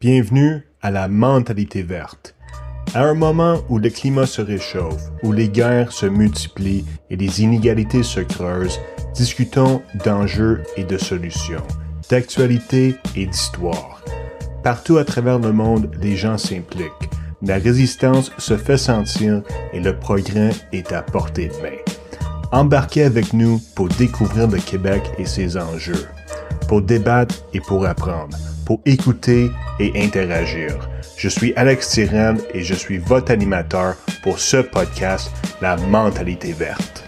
Bienvenue à la mentalité verte. À un moment où le climat se réchauffe, où les guerres se multiplient et les inégalités se creusent, discutons d'enjeux et de solutions, d'actualité et d'histoire. Partout à travers le monde, les gens s'impliquent. La résistance se fait sentir et le progrès est à portée de main. Embarquez avec nous pour découvrir le Québec et ses enjeux, pour débattre et pour apprendre, pour écouter et interagir. Je suis Alex Tirand et je suis votre animateur pour ce podcast, La mentalité verte.